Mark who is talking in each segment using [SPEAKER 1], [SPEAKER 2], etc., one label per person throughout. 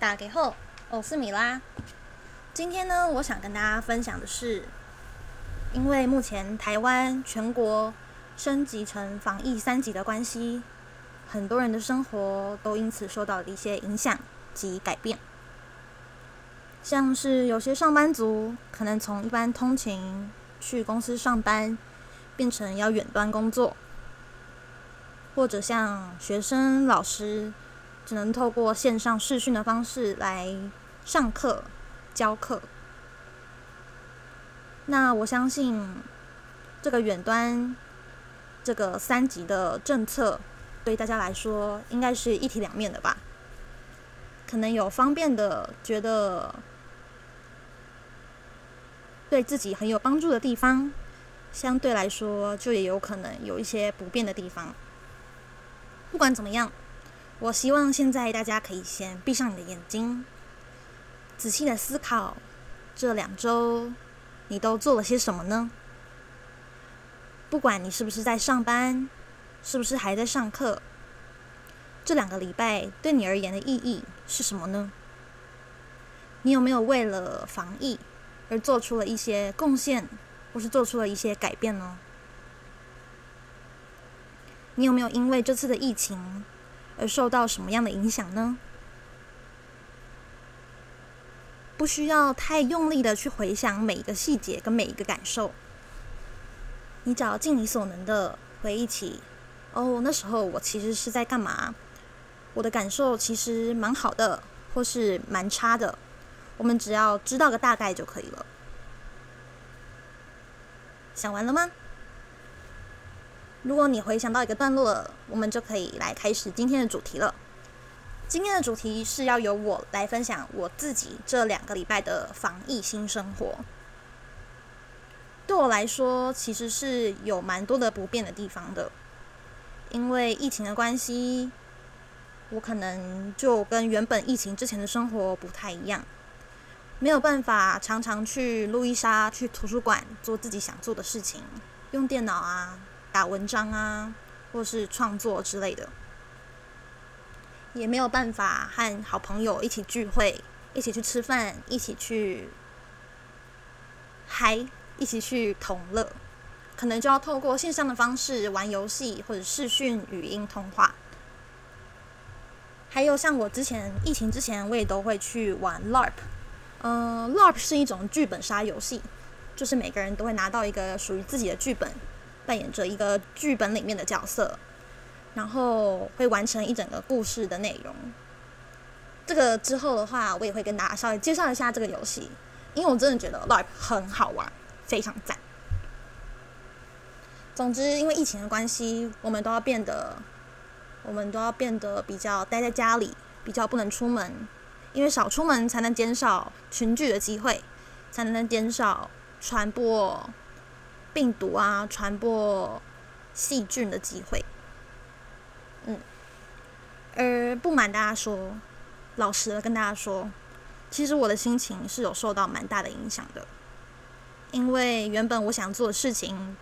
[SPEAKER 1] 打给后，我是米拉。今天呢，我想跟大家分享的是，因为目前台湾全国升级成防疫三级的关系，很多人的生活都因此受到了一些影响及改变。像是有些上班族可能从一般通勤去公司上班，变成要远端工作，或者像学生、老师。只能透过线上视讯的方式来上课、教课。那我相信，这个远端这个三级的政策，对大家来说应该是一体两面的吧？可能有方便的，觉得对自己很有帮助的地方；相对来说，就也有可能有一些不便的地方。不管怎么样。我希望现在大家可以先闭上你的眼睛，仔细的思考这两周你都做了些什么呢？不管你是不是在上班，是不是还在上课，这两个礼拜对你而言的意义是什么呢？你有没有为了防疫而做出了一些贡献，或是做出了一些改变呢？你有没有因为这次的疫情？而受到什么样的影响呢？不需要太用力的去回想每一个细节跟每一个感受，你只要尽你所能的回忆起，哦，那时候我其实是在干嘛？我的感受其实蛮好的，或是蛮差的，我们只要知道个大概就可以了。想完了吗？如果你回想到一个段落了，我们就可以来开始今天的主题了。今天的主题是要由我来分享我自己这两个礼拜的防疫新生活。对我来说，其实是有蛮多的不便的地方的，因为疫情的关系，我可能就跟原本疫情之前的生活不太一样，没有办法常常去路易莎、去图书馆做自己想做的事情，用电脑啊。打文章啊，或是创作之类的，也没有办法和好朋友一起聚会，一起去吃饭，一起去嗨，一起去同乐，可能就要透过线上的方式玩游戏或者视讯语音通话。还有像我之前疫情之前，我也都会去玩 LARP。嗯，LARP 是一种剧本杀游戏，就是每个人都会拿到一个属于自己的剧本。扮演着一个剧本里面的角色，然后会完成一整个故事的内容。这个之后的话，我也会跟大家稍微介绍一下这个游戏，因为我真的觉得 Live 很好玩，非常赞。总之，因为疫情的关系，我们都要变得，我们都要变得比较待在家里，比较不能出门，因为少出门才能减少群聚的机会，才能减少传播。病毒啊，传播细菌的机会，嗯，而不瞒大家说，老实的跟大家说，其实我的心情是有受到蛮大的影响的，因为原本我想做的事情，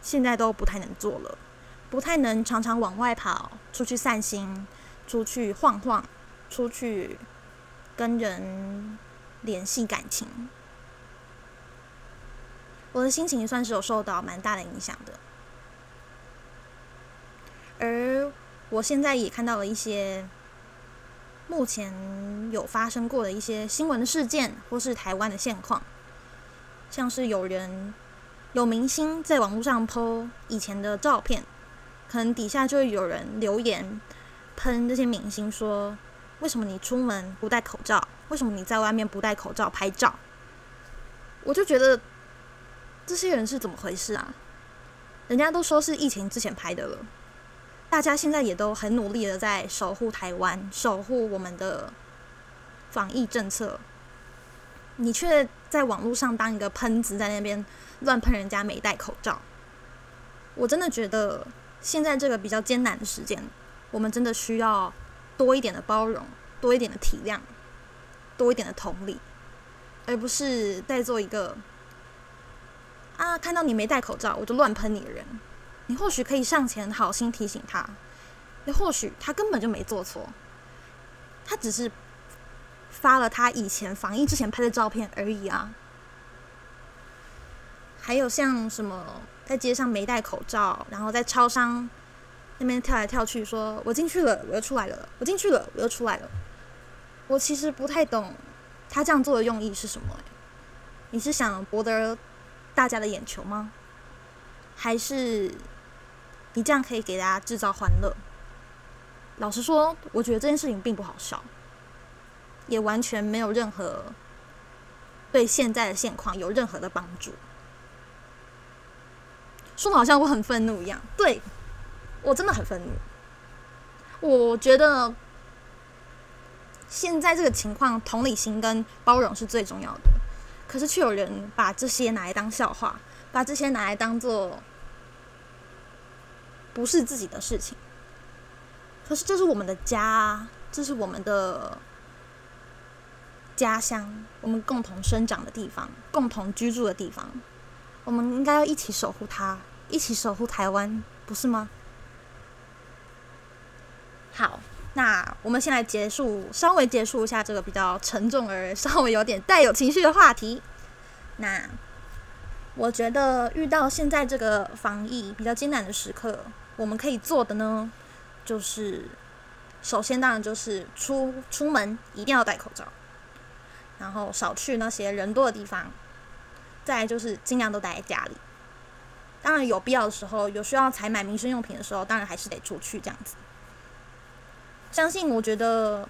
[SPEAKER 1] 现在都不太能做了，不太能常常往外跑，出去散心，出去晃晃，出去跟人联系感情。我的心情算是有受到蛮大的影响的，而我现在也看到了一些目前有发生过的一些新闻的事件，或是台湾的现况，像是有人有明星在网络上 PO 以前的照片，可能底下就会有人留言喷这些明星说：“为什么你出门不戴口罩？为什么你在外面不戴口罩拍照？”我就觉得。这些人是怎么回事啊？人家都说是疫情之前拍的了，大家现在也都很努力的在守护台湾，守护我们的防疫政策。你却在网络上当一个喷子，在那边乱喷人家没戴口罩。我真的觉得现在这个比较艰难的时间，我们真的需要多一点的包容，多一点的体谅，多一点的同理，而不是在做一个。啊！看到你没戴口罩，我就乱喷你的人，你或许可以上前好心提醒他，也或许他根本就没做错，他只是发了他以前防疫之前拍的照片而已啊。还有像什么在街上没戴口罩，然后在超商那边跳来跳去，说我进去了，我又出来了，我进去了，我又出来了。我其实不太懂他这样做的用意是什么。你是想博得大家的眼球吗？还是你这样可以给大家制造欢乐？老实说，我觉得这件事情并不好笑，也完全没有任何对现在的现况有任何的帮助。说的好像我很愤怒一样，对我真的很愤怒。我觉得现在这个情况，同理心跟包容是最重要的。可是却有人把这些拿来当笑话，把这些拿来当做不是自己的事情。可是这是我们的家，这是我们的家乡，我们共同生长的地方，共同居住的地方。我们应该要一起守护它，一起守护台湾，不是吗？好，那我们先来结束，稍微结束一下这个比较沉重而稍微有点带有情绪的话题。那我觉得遇到现在这个防疫比较艰难的时刻，我们可以做的呢，就是首先当然就是出出门一定要戴口罩，然后少去那些人多的地方。再就是尽量都待在家里，当然有必要的时候，有需要采买民生用品的时候，当然还是得出去这样子。相信我觉得，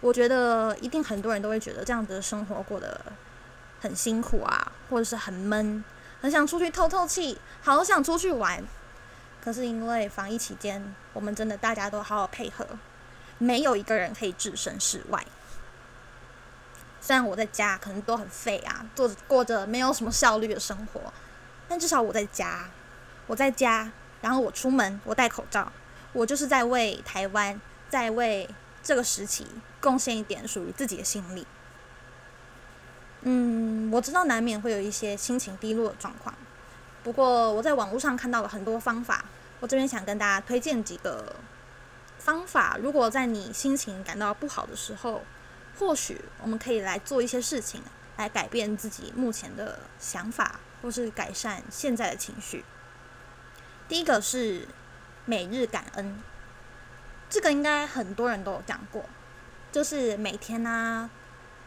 [SPEAKER 1] 我觉得一定很多人都会觉得这样子的生活过得很辛苦啊，或者是很闷，很想出去透透气，好想出去玩。可是因为防疫期间，我们真的大家都好好配合，没有一个人可以置身事外。虽然我在家可能都很废啊，做过着没有什么效率的生活，但至少我在家，我在家，然后我出门，我戴口罩，我就是在为台湾，在为这个时期贡献一点属于自己的心力。嗯，我知道难免会有一些心情低落的状况，不过我在网络上看到了很多方法，我这边想跟大家推荐几个方法。如果在你心情感到不好的时候，或许我们可以来做一些事情，来改变自己目前的想法，或是改善现在的情绪。第一个是每日感恩，这个应该很多人都有讲过，就是每天呢，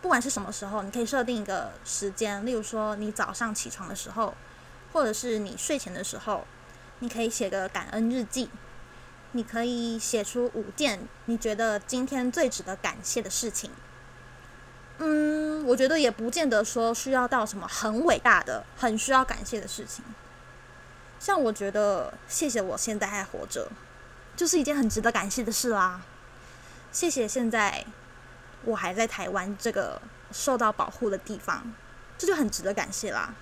[SPEAKER 1] 不管是什么时候，你可以设定一个时间，例如说你早上起床的时候，或者是你睡前的时候，你可以写个感恩日记，你可以写出五件你觉得今天最值得感谢的事情。嗯，我觉得也不见得说需要到什么很伟大的、很需要感谢的事情。像我觉得，谢谢我现在还活着，就是一件很值得感谢的事啦。谢谢现在我还在台湾这个受到保护的地方，这就很值得感谢啦。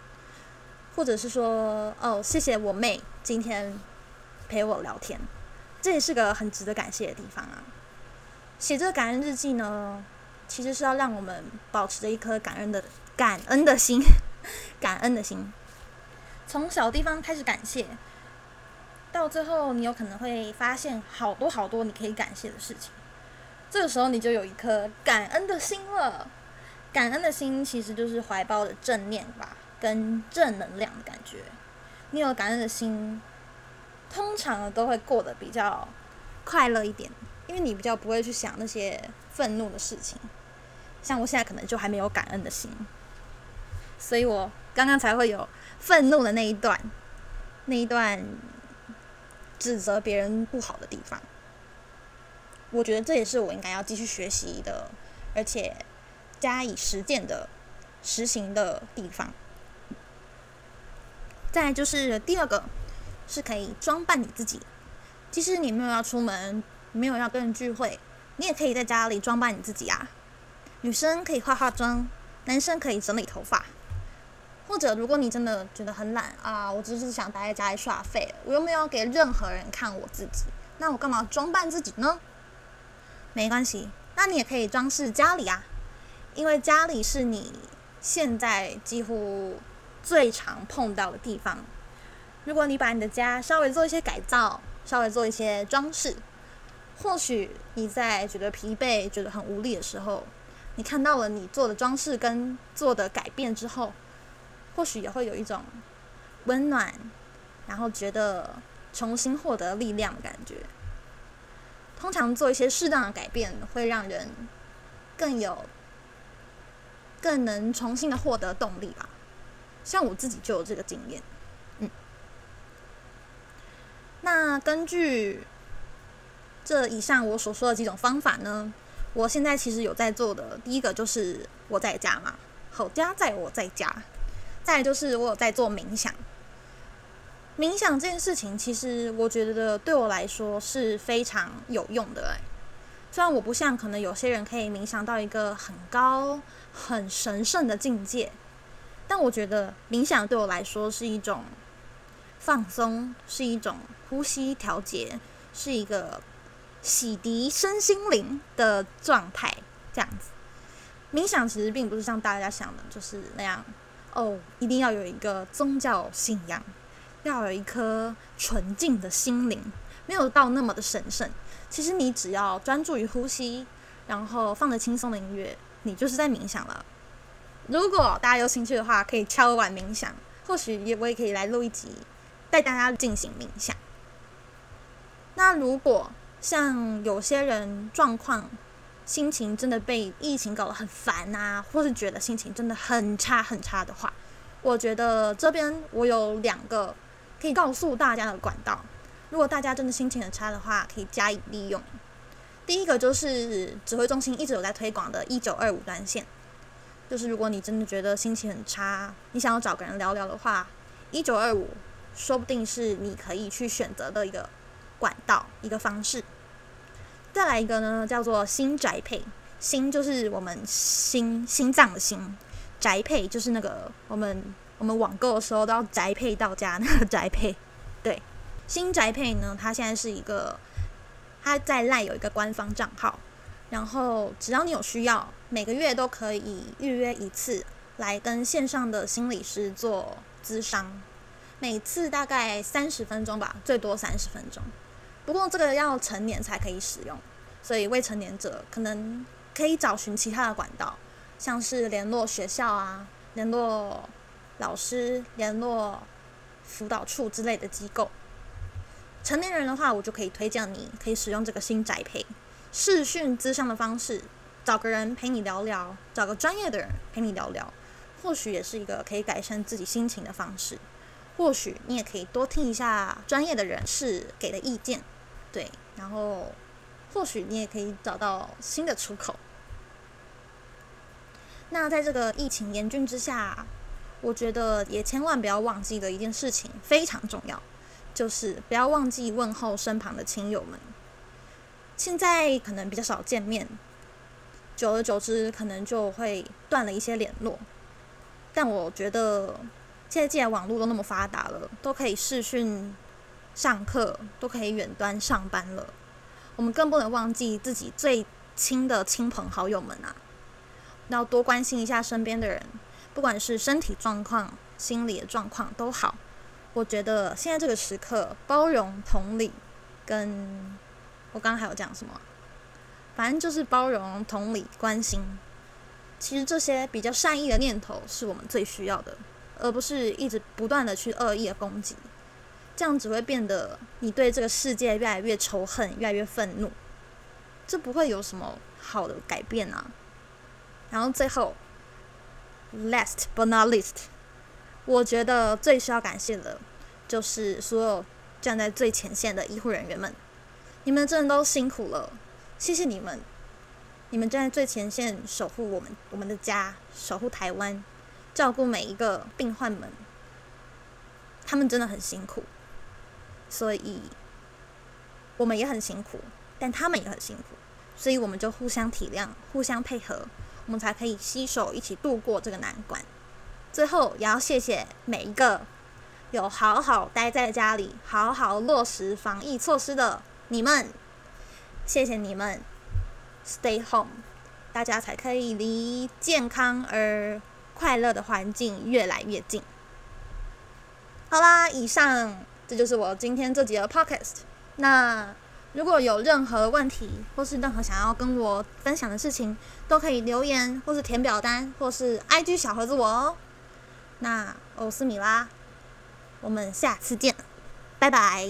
[SPEAKER 1] 或者是说，哦，谢谢我妹今天陪我聊天，这也是个很值得感谢的地方啊。写这个感恩日记呢？其实是要让我们保持着一颗感恩的感恩的心，感恩的心，从小地方开始感谢，到最后你有可能会发现好多好多你可以感谢的事情。这个时候你就有一颗感恩的心了。感恩的心其实就是怀抱的正念吧，跟正能量的感觉。你有感恩的心，通常都会过得比较快乐一点，因为你比较不会去想那些愤怒的事情。像我现在可能就还没有感恩的心，所以我刚刚才会有愤怒的那一段，那一段指责别人不好的地方。我觉得这也是我应该要继续学习的，而且加以实践的实行的地方。再就是第二个，是可以装扮你自己。即使你没有要出门，没有要跟人聚会，你也可以在家里装扮你自己啊。女生可以化化妆，男生可以整理头发，或者如果你真的觉得很懒啊，我只是想待在家里耍废，我又没有给任何人看我自己，那我干嘛装扮自己呢？没关系，那你也可以装饰家里啊，因为家里是你现在几乎最常碰到的地方。如果你把你的家稍微做一些改造，稍微做一些装饰，或许你在觉得疲惫、觉得很无力的时候，你看到了你做的装饰跟做的改变之后，或许也会有一种温暖，然后觉得重新获得力量的感觉。通常做一些适当的改变，会让人更有、更能重新的获得动力吧。像我自己就有这个经验。嗯，那根据。这以上我所说的几种方法呢，我现在其实有在做的。第一个就是我在家嘛，好家在我在家。再就是我有在做冥想。冥想这件事情，其实我觉得对我来说是非常有用的。哎，虽然我不像可能有些人可以冥想到一个很高、很神圣的境界，但我觉得冥想对我来说是一种放松，是一种呼吸调节，是一个。洗涤身心灵的状态，这样子。冥想其实并不是像大家想的，就是那样哦，一定要有一个宗教信仰，要有一颗纯净的心灵，没有到那么的神圣。其实你只要专注于呼吸，然后放着轻松的音乐，你就是在冥想了。如果大家有兴趣的话，可以敲碗冥想，或许也我也可以来录一集，带大家进行冥想。那如果像有些人状况，心情真的被疫情搞得很烦啊，或是觉得心情真的很差很差的话，我觉得这边我有两个可以告诉大家的管道。如果大家真的心情很差的话，可以加以利用。第一个就是指挥中心一直有在推广的“一九二五”专线，就是如果你真的觉得心情很差，你想要找个人聊聊的话，“一九二五”说不定是你可以去选择的一个。管道一个方式，再来一个呢，叫做心宅配。心就是我们心心脏的心，宅配就是那个我们我们网购的时候都要宅配到家那个宅配。对，新宅配呢，它现在是一个，它在赖有一个官方账号，然后只要你有需要，每个月都可以预约一次，来跟线上的心理师做咨商，每次大概三十分钟吧，最多三十分钟。不过这个要成年才可以使用，所以未成年者可能可以找寻其他的管道，像是联络学校啊、联络老师、联络辅导处之类的机构。成年人的话，我就可以推荐你可以使用这个新宅配视讯咨商的方式，找个人陪你聊聊，找个专业的人陪你聊聊，或许也是一个可以改善自己心情的方式。或许你也可以多听一下专业的人士给的意见。对，然后或许你也可以找到新的出口。那在这个疫情严峻之下，我觉得也千万不要忘记的一件事情非常重要，就是不要忘记问候身旁的亲友们。现在可能比较少见面，久而久之可能就会断了一些联络。但我觉得现在既然网络都那么发达了，都可以视讯。上课都可以远端上班了，我们更不能忘记自己最亲的亲朋好友们啊！要多关心一下身边的人，不管是身体状况、心理的状况都好。我觉得现在这个时刻，包容、同理，跟我刚刚还有讲什么？反正就是包容、同理、关心。其实这些比较善意的念头是我们最需要的，而不是一直不断的去恶意的攻击。这样只会变得你对这个世界越来越仇恨，越来越愤怒，这不会有什么好的改变啊。然后最后，last but not least，我觉得最需要感谢的，就是所有站在最前线的医护人员们，你们真的都辛苦了，谢谢你们，你们站在最前线守护我们我们的家，守护台湾，照顾每一个病患们，他们真的很辛苦。所以，我们也很辛苦，但他们也很辛苦，所以我们就互相体谅、互相配合，我们才可以携手一起度过这个难关。最后，也要谢谢每一个有好好待在家里、好好落实防疫措施的你们，谢谢你们，Stay home，大家才可以离健康而快乐的环境越来越近。好啦，以上。这就是我今天这集的 podcast。那如果有任何问题，或是任何想要跟我分享的事情，都可以留言，或是填表单，或是 IG 小盒子我哦。那我是米拉，我们下次见，拜拜。